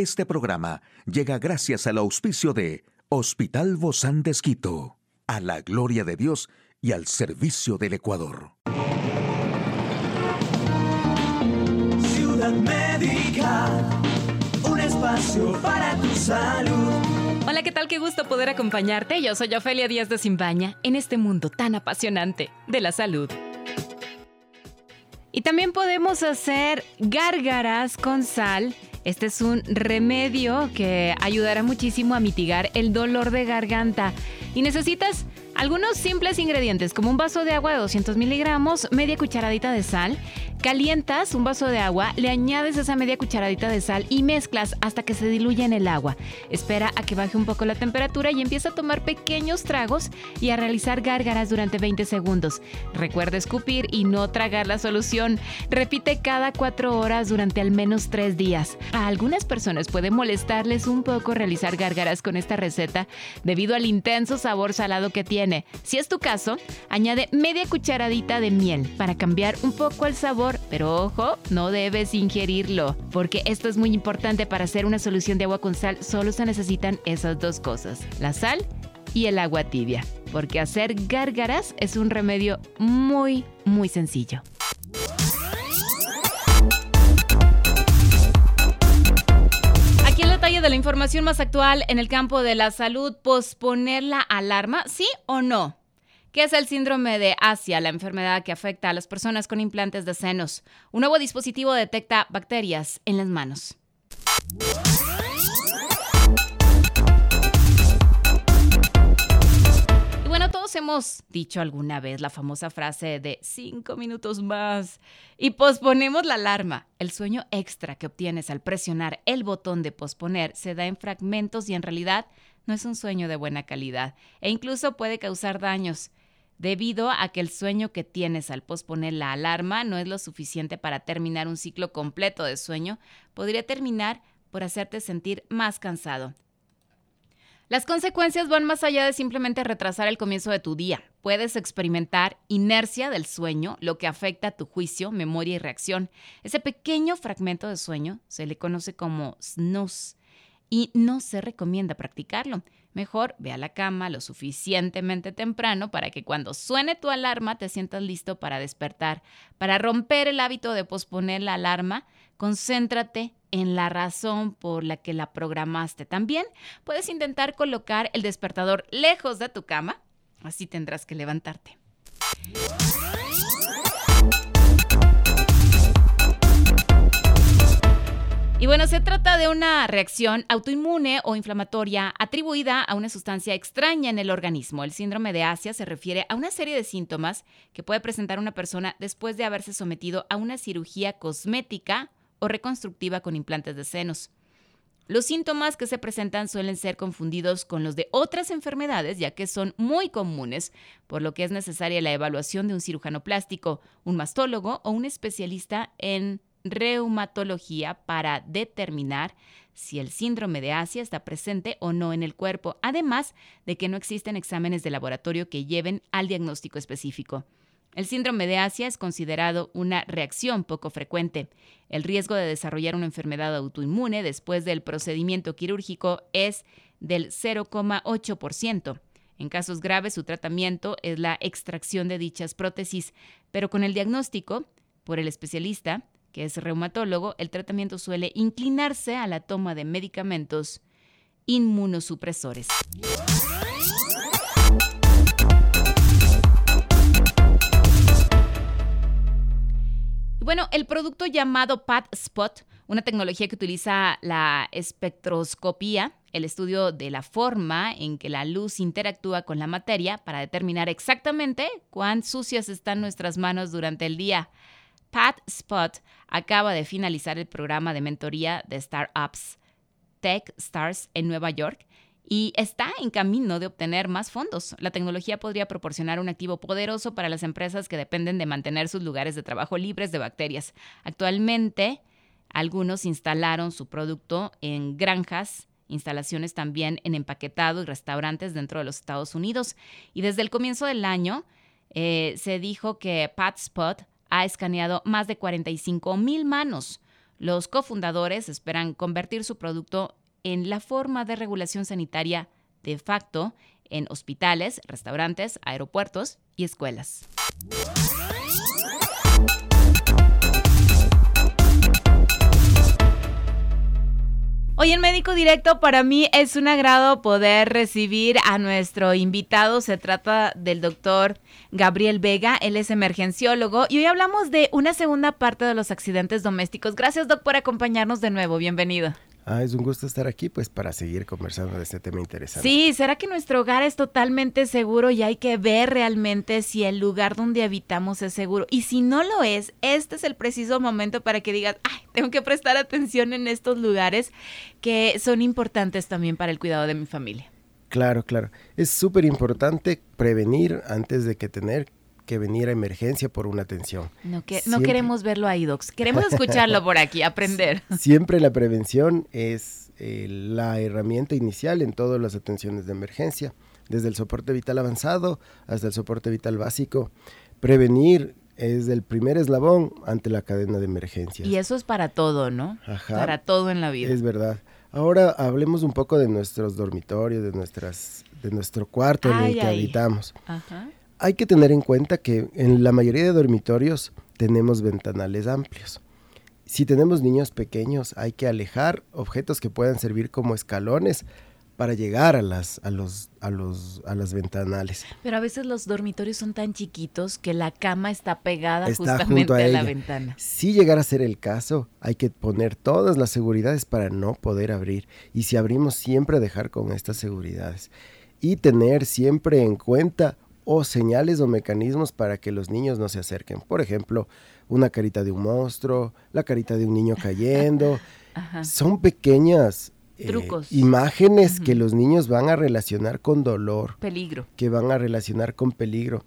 Este programa llega gracias al auspicio de Hospital Bozán de Esquito, a la gloria de Dios y al servicio del Ecuador. Ciudad Médica, un espacio para tu salud. Hola, ¿qué tal? Qué gusto poder acompañarte. Yo soy Ofelia Díaz de Simbaña en este mundo tan apasionante de la salud. Y también podemos hacer gárgaras con sal. Este es un remedio que ayudará muchísimo a mitigar el dolor de garganta. Y necesitas algunos simples ingredientes como un vaso de agua de 200 miligramos, media cucharadita de sal, calientas un vaso de agua, le añades esa media cucharadita de sal y mezclas hasta que se diluya en el agua. Espera a que baje un poco la temperatura y empieza a tomar pequeños tragos y a realizar gárgaras durante 20 segundos. Recuerda escupir y no tragar la solución. Repite cada 4 horas durante al menos 3 días. A algunas personas puede molestarles un poco realizar gárgaras con esta receta debido al intenso sabor salado que tiene si es tu caso, añade media cucharadita de miel para cambiar un poco el sabor, pero ojo, no debes ingerirlo, porque esto es muy importante para hacer una solución de agua con sal, solo se necesitan esas dos cosas, la sal y el agua tibia, porque hacer gárgaras es un remedio muy, muy sencillo. de la información más actual en el campo de la salud, posponer la alarma, ¿sí o no? ¿Qué es el síndrome de Asia, la enfermedad que afecta a las personas con implantes de senos? Un nuevo dispositivo detecta bacterias en las manos. hemos dicho alguna vez la famosa frase de cinco minutos más y posponemos la alarma. El sueño extra que obtienes al presionar el botón de posponer se da en fragmentos y en realidad no es un sueño de buena calidad e incluso puede causar daños debido a que el sueño que tienes al posponer la alarma no es lo suficiente para terminar un ciclo completo de sueño, podría terminar por hacerte sentir más cansado. Las consecuencias van más allá de simplemente retrasar el comienzo de tu día. Puedes experimentar inercia del sueño, lo que afecta a tu juicio, memoria y reacción. Ese pequeño fragmento de sueño se le conoce como snooze y no se recomienda practicarlo. Mejor ve a la cama lo suficientemente temprano para que cuando suene tu alarma te sientas listo para despertar. Para romper el hábito de posponer la alarma, concéntrate en la razón por la que la programaste. También puedes intentar colocar el despertador lejos de tu cama, así tendrás que levantarte. Y bueno, se trata de una reacción autoinmune o inflamatoria atribuida a una sustancia extraña en el organismo. El síndrome de Asia se refiere a una serie de síntomas que puede presentar una persona después de haberse sometido a una cirugía cosmética o reconstructiva con implantes de senos. Los síntomas que se presentan suelen ser confundidos con los de otras enfermedades, ya que son muy comunes, por lo que es necesaria la evaluación de un cirujano plástico, un mastólogo o un especialista en reumatología para determinar si el síndrome de Asia está presente o no en el cuerpo, además de que no existen exámenes de laboratorio que lleven al diagnóstico específico. El síndrome de Asia es considerado una reacción poco frecuente. El riesgo de desarrollar una enfermedad autoinmune después del procedimiento quirúrgico es del 0,8%. En casos graves, su tratamiento es la extracción de dichas prótesis, pero con el diagnóstico por el especialista, que es reumatólogo, el tratamiento suele inclinarse a la toma de medicamentos inmunosupresores. bueno, el producto llamado Spot, una tecnología que utiliza la espectroscopía, el estudio de la forma en que la luz interactúa con la materia para determinar exactamente cuán sucias están nuestras manos durante el día. Spot acaba de finalizar el programa de mentoría de startups Tech Stars en Nueva York y está en camino de obtener más fondos. La tecnología podría proporcionar un activo poderoso para las empresas que dependen de mantener sus lugares de trabajo libres de bacterias. Actualmente, algunos instalaron su producto en granjas, instalaciones también en empaquetado y restaurantes dentro de los Estados Unidos. Y desde el comienzo del año eh, se dijo que PatSpot ha escaneado más de 45 mil manos Los cofundadores esperan convertir su producto en la forma de regulación sanitaria de facto en hospitales, restaurantes, aeropuertos y escuelas. Hoy en Médico Directo para mí es un agrado poder recibir a nuestro invitado. Se trata del doctor Gabriel Vega, él es emergenciólogo y hoy hablamos de una segunda parte de los accidentes domésticos. Gracias doc por acompañarnos de nuevo, bienvenido. Ah, es un gusto estar aquí, pues, para seguir conversando de este tema interesante. Sí, ¿será que nuestro hogar es totalmente seguro y hay que ver realmente si el lugar donde habitamos es seguro? Y si no lo es, este es el preciso momento para que digas, ay, tengo que prestar atención en estos lugares que son importantes también para el cuidado de mi familia. Claro, claro. Es súper importante prevenir antes de que tener que venir a emergencia por una atención. No, que, no queremos verlo ahí, Docs. Queremos escucharlo por aquí, aprender. Siempre la prevención es eh, la herramienta inicial en todas las atenciones de emergencia, desde el soporte vital avanzado hasta el soporte vital básico. Prevenir es el primer eslabón ante la cadena de emergencias. Y eso es para todo, ¿no? Ajá. Para todo en la vida. Es verdad. Ahora hablemos un poco de nuestros dormitorios, de nuestras, de nuestro cuarto en Ay, el que ay. habitamos. Ajá. Hay que tener en cuenta que en la mayoría de dormitorios tenemos ventanales amplios. Si tenemos niños pequeños, hay que alejar objetos que puedan servir como escalones para llegar a las, a los, a los, a las ventanales. Pero a veces los dormitorios son tan chiquitos que la cama está pegada Está justamente junto a a, la ventana. Si llegara a ser el caso, hay que poner todas las seguridades para no poder abrir. Y si abrimos, siempre dejar con estas seguridades. Y tener siempre en cuenta o señales o mecanismos para que los niños no se acerquen. Por ejemplo, una carita de un monstruo, la carita de un niño cayendo. Ajá. Son pequeñas eh, Trucos. imágenes que los niños van a relacionar con dolor Peligro. que van a relacionar con peligro.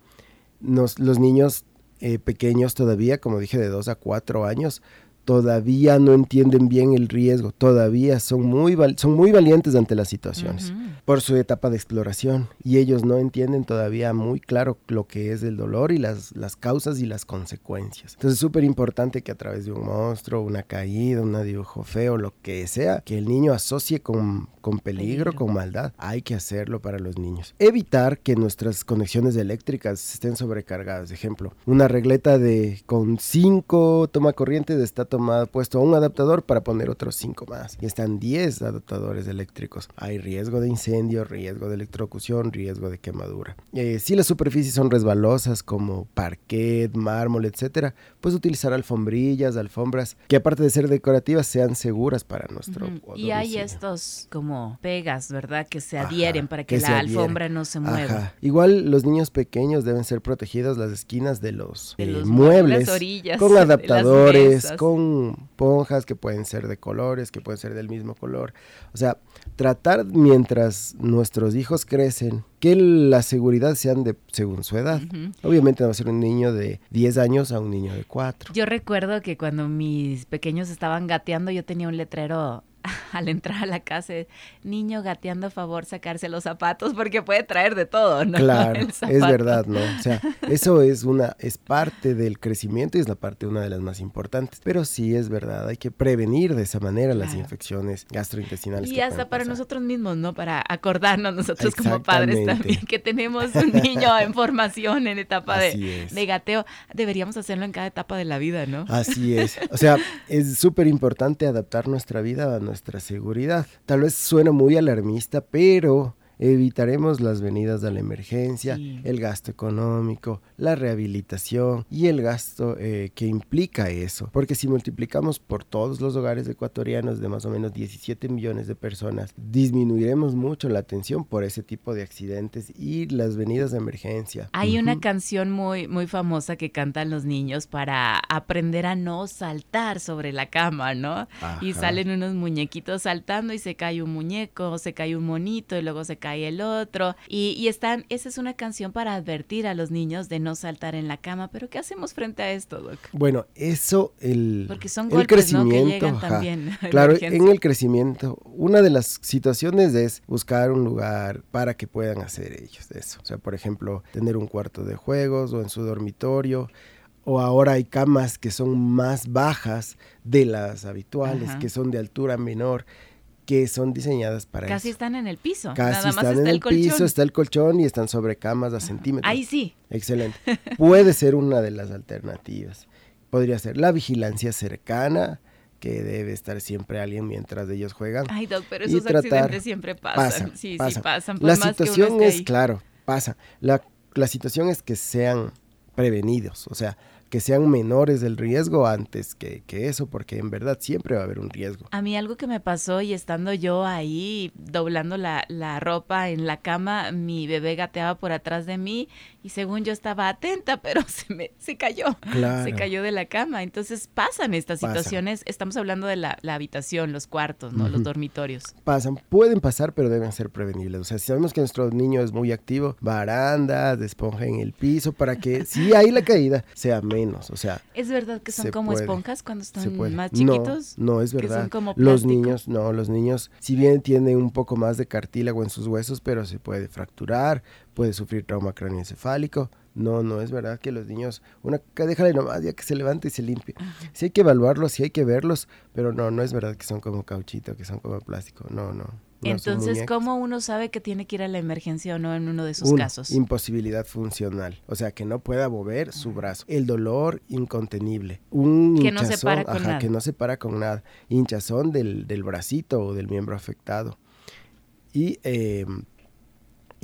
Nos- los niños eh, pequeños todavía, como dije, de 2 a 4 años, todavía no entienden bien el riesgo, todavía son muy, son muy valientes ante las situaciones Ujú. por su etapa de exploración y ellos no entienden todavía muy claro lo que es el dolor y las, las causas y las consecuencias. Entonces es súper importante que a través de un monstruo, una caída, un dibujo feo, lo que sea, que el niño asocie con, con peligro, Peligro. con maldad, hay que hacerlo para los niños. Evitar que nuestras conexiones eléctricas estén sobrecargadas. Ejemplo, una regleta de con 5 toma corrientes está tomado, puesto un adaptador para poner otros 5 más. Y están 10 adaptadores eléctricos. Hay riesgo de incendio, riesgo de electrocución, riesgo de quemadura. Eh, si las superficies son resbalosas como parquet, mármol, etcétera, pues utilizar alfombrillas, alfombras que aparte de ser decorativas sean seguras para nuestro Ujú. Y hay estos como pegas, ¿verdad? Que se Ajá, adhieren para que, que la alfombra no se mueva. Ajá. Igual los niños pequeños deben ser protegidos las esquinas de los, De eh, los muebles las orillas, con adaptadores, mesas. Ponjas que pueden ser de colores, que pueden ser del mismo color. O sea, tratar mientras nuestros hijos crecen que la seguridad sean de según su edad. Obviamente no va a ser un niño de 10 años a un niño de 4. Yo recuerdo que cuando mis pequeños estaban gateando, yo tenía un letrero al entrar a la casa, niño gateando a favor sacarse los zapatos porque puede traer de todo, ¿no? Claro, es verdad, ¿no? O sea, eso es una, es parte del crecimiento y es la parte una de las más importantes. Pero sí es verdad, hay que prevenir de esa manera las infecciones gastrointestinales. Y hasta para pasar. nosotros mismos, ¿no? Para acordarnos nosotros como padres también que tenemos un niño en formación en etapa de, de gateo. Deberíamos hacerlo en cada etapa de la vida, ¿no? Así es. O sea, es súper importante adaptar nuestra vida a nuestra seguridad. Tal vez suena muy alarmista, pero evitaremos las venidas a la emergencia, Sí. el gasto económico, la rehabilitación y el gasto eh, que implica eso. Porque si multiplicamos por todos los hogares ecuatorianos de más o menos 17 millones de personas, disminuiremos mucho la atención por ese tipo de accidentes y las venidas de emergencia. Hay una Ujú. canción muy, muy famosa que cantan los niños para aprender a no saltar sobre la cama, ¿no? Y Ajá. salen unos muñequitos saltando y se cae un muñeco, se cae un monito y luego se cae el otro. Y, y están, esa es una canción para advertir a los niños de no saltar en la cama. Pero ¿qué hacemos frente a esto, Doc? Bueno, eso, el, Porque son el golpes, ¿no? Que crecimiento, llegan también. Claro, en el crecimiento, una de las situaciones es buscar un lugar para que puedan hacer ellos eso. O sea, por ejemplo, tener un cuarto de juegos o en su dormitorio. o ahora hay camas que son más bajas de las habituales, Ajá. que son de altura menor, que son diseñadas para Casi eso. están en el piso. Casi Nada más están está en el, piso, está el colchón y están sobre camas a centímetros. Ahí sí. Excelente. Puede ser una de las alternativas. Podría ser la vigilancia cercana, que debe estar siempre alguien mientras ellos juegan. Ay, Doc, pero esos tratar- accidentes siempre pasan. Pasan, sí, sí, pasan. Por La más que uno situación esté es, ahí. claro, pasa. La, la situación es que sean prevenidos, o sea, que sean menores del riesgo antes que, que eso, porque en verdad siempre va a haber un riesgo. A mí algo que me pasó y estando yo ahí doblando la, la ropa en la cama, mi bebé gateaba por atrás de mí y según yo estaba atenta, pero se me se cayó. Claro. Se cayó de la cama. Entonces pasan estas Pasa. situaciones. Estamos hablando de la, la habitación, los cuartos, ¿no? Los dormitorios. Pasan, pueden pasar, pero deben ser prevenibles. O sea, si sabemos que nuestro niño es muy activo, barandas, de esponja en el piso, para que si hay la caída sea menos. O sea, ¿Es verdad que son como puede, esponjas cuando están más No, chiquitos? No, es que son verdad. como los niños, no, los niños, si bien tienen un poco más de cartílago en sus huesos, pero se puede fracturar, puede sufrir trauma craneoencefálico. No, no es verdad que los niños, una déjale nomás ya que se levante y se limpie. Sí hay que evaluarlos, sí hay que verlos, pero no, no es verdad que son como cauchito, que son como plástico. No, no. Entonces. ¿cómo uno sabe que tiene que ir a la emergencia o no en uno de esos casos? imposibilidad funcional, o sea, que no pueda mover su brazo. El dolor incontenible. Un Que no se hinchazón, para con ajá, nada. que no se para con nada. Hinchazón del, del bracito o del miembro afectado. Y, eh,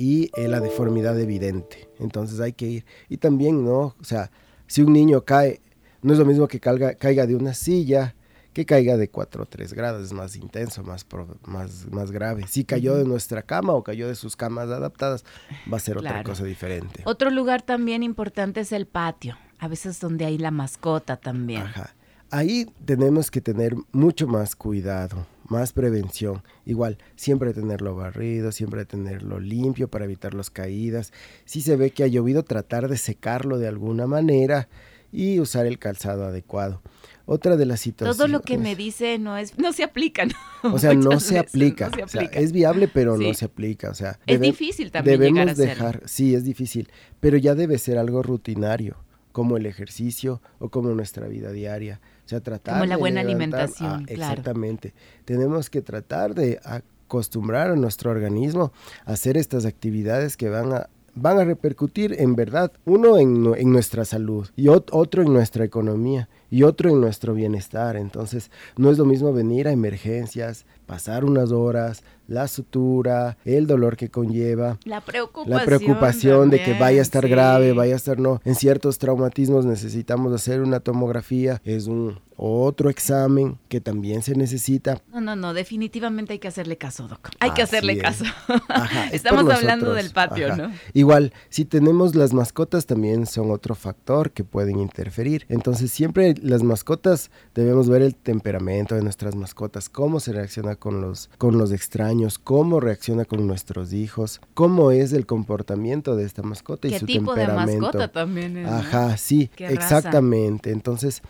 y eh, la deformidad evidente. Entonces hay que ir. Y también, ¿no? O sea, si un niño cae, no es lo mismo que caiga, caiga de una silla que caiga de 4 o 3 grados, es más intenso, más, pro- más, más grave. Si cayó de nuestra cama o cayó de sus camas adaptadas, va a ser otra cosa diferente. Otro lugar también importante es el patio. A veces donde hay la mascota también. Ajá. Ahí tenemos que tener mucho más cuidado, más prevención. Igual, siempre tenerlo barrido, siempre tenerlo limpio para evitar las caídas. Si se ve que ha llovido, tratar de secarlo de alguna manera y usar el calzado adecuado. Otra de las situaciones... Todo lo que me dice no es, no se aplica, ¿no? O sea, no se aplica. no se O sea, aplica. es viable, pero Sí. no se aplica. O sea, Es difícil también debemos llegar a hacerlo. dejar, sí, es difícil, pero ya debe ser algo rutinario, como el ejercicio o como nuestra vida diaria. Sea, tratar Como la de buena levantar- alimentación, Ah, claro. Exactamente. Tenemos que tratar de acostumbrar a nuestro organismo a hacer estas actividades que van a van a repercutir en verdad, uno en, en nuestra salud y ot- otro en nuestra economía y otro en nuestro bienestar. Entonces, no es lo mismo venir a emergencias, pasar unas horas, la sutura, el dolor que conlleva, La preocupación. la preocupación de que vaya a estar sí. grave, vaya a estar no. En ciertos traumatismos necesitamos hacer una tomografía, es un otro examen que también se necesita. No, no, no, definitivamente hay que hacerle caso, Doc. Hay que hacerle es. caso. Ajá, Estamos hablando del patio, Ajá. ¿no? Igual, si tenemos las mascotas también son otro factor que pueden interferir. Entonces, siempre las mascotas debemos ver el temperamento de nuestras mascotas, cómo se reacciona con los con los extraños, cómo reacciona con nuestros hijos, cómo es el comportamiento de esta mascota y ¿Qué su tipo de temperamento. mascota también es? Ajá, sí, ¿Qué raza? exactamente. Entonces,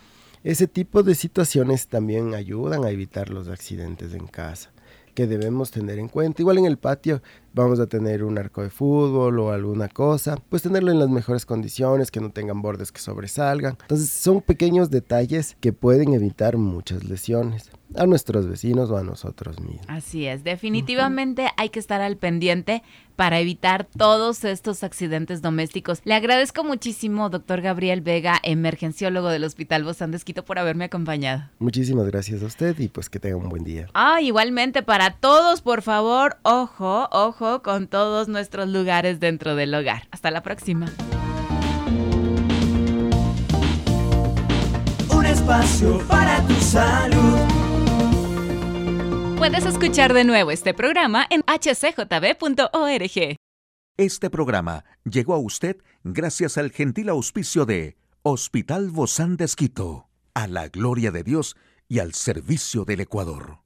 ese tipo de situaciones también ayudan a evitar los accidentes en casa, que debemos tener en cuenta. Igual en el patio vamos a tener un arco de fútbol o alguna cosa, pues tenerlo en las mejores condiciones, que no tengan bordes que sobresalgan. Entonces, son pequeños detalles que pueden evitar muchas lesiones a nuestros vecinos o a nosotros mismos. Así es, definitivamente hay que estar al pendiente para evitar todos estos accidentes domésticos. Le agradezco muchísimo, doctor Gabriel Vega, emergenciólogo del Hospital Bozán de Esquito, por haberme acompañado. Muchísimas gracias a usted y pues que tenga un buen día. Ah, igualmente para todos, por favor, ojo, ojo con todos nuestros lugares dentro del hogar. Hasta la próxima. Un espacio para tu salud. Puedes escuchar de nuevo este programa en hcjb.org. Este programa llegó a usted gracias al gentil auspicio de Hospital Bozán de Esquito, a la gloria de Dios y al servicio del Ecuador.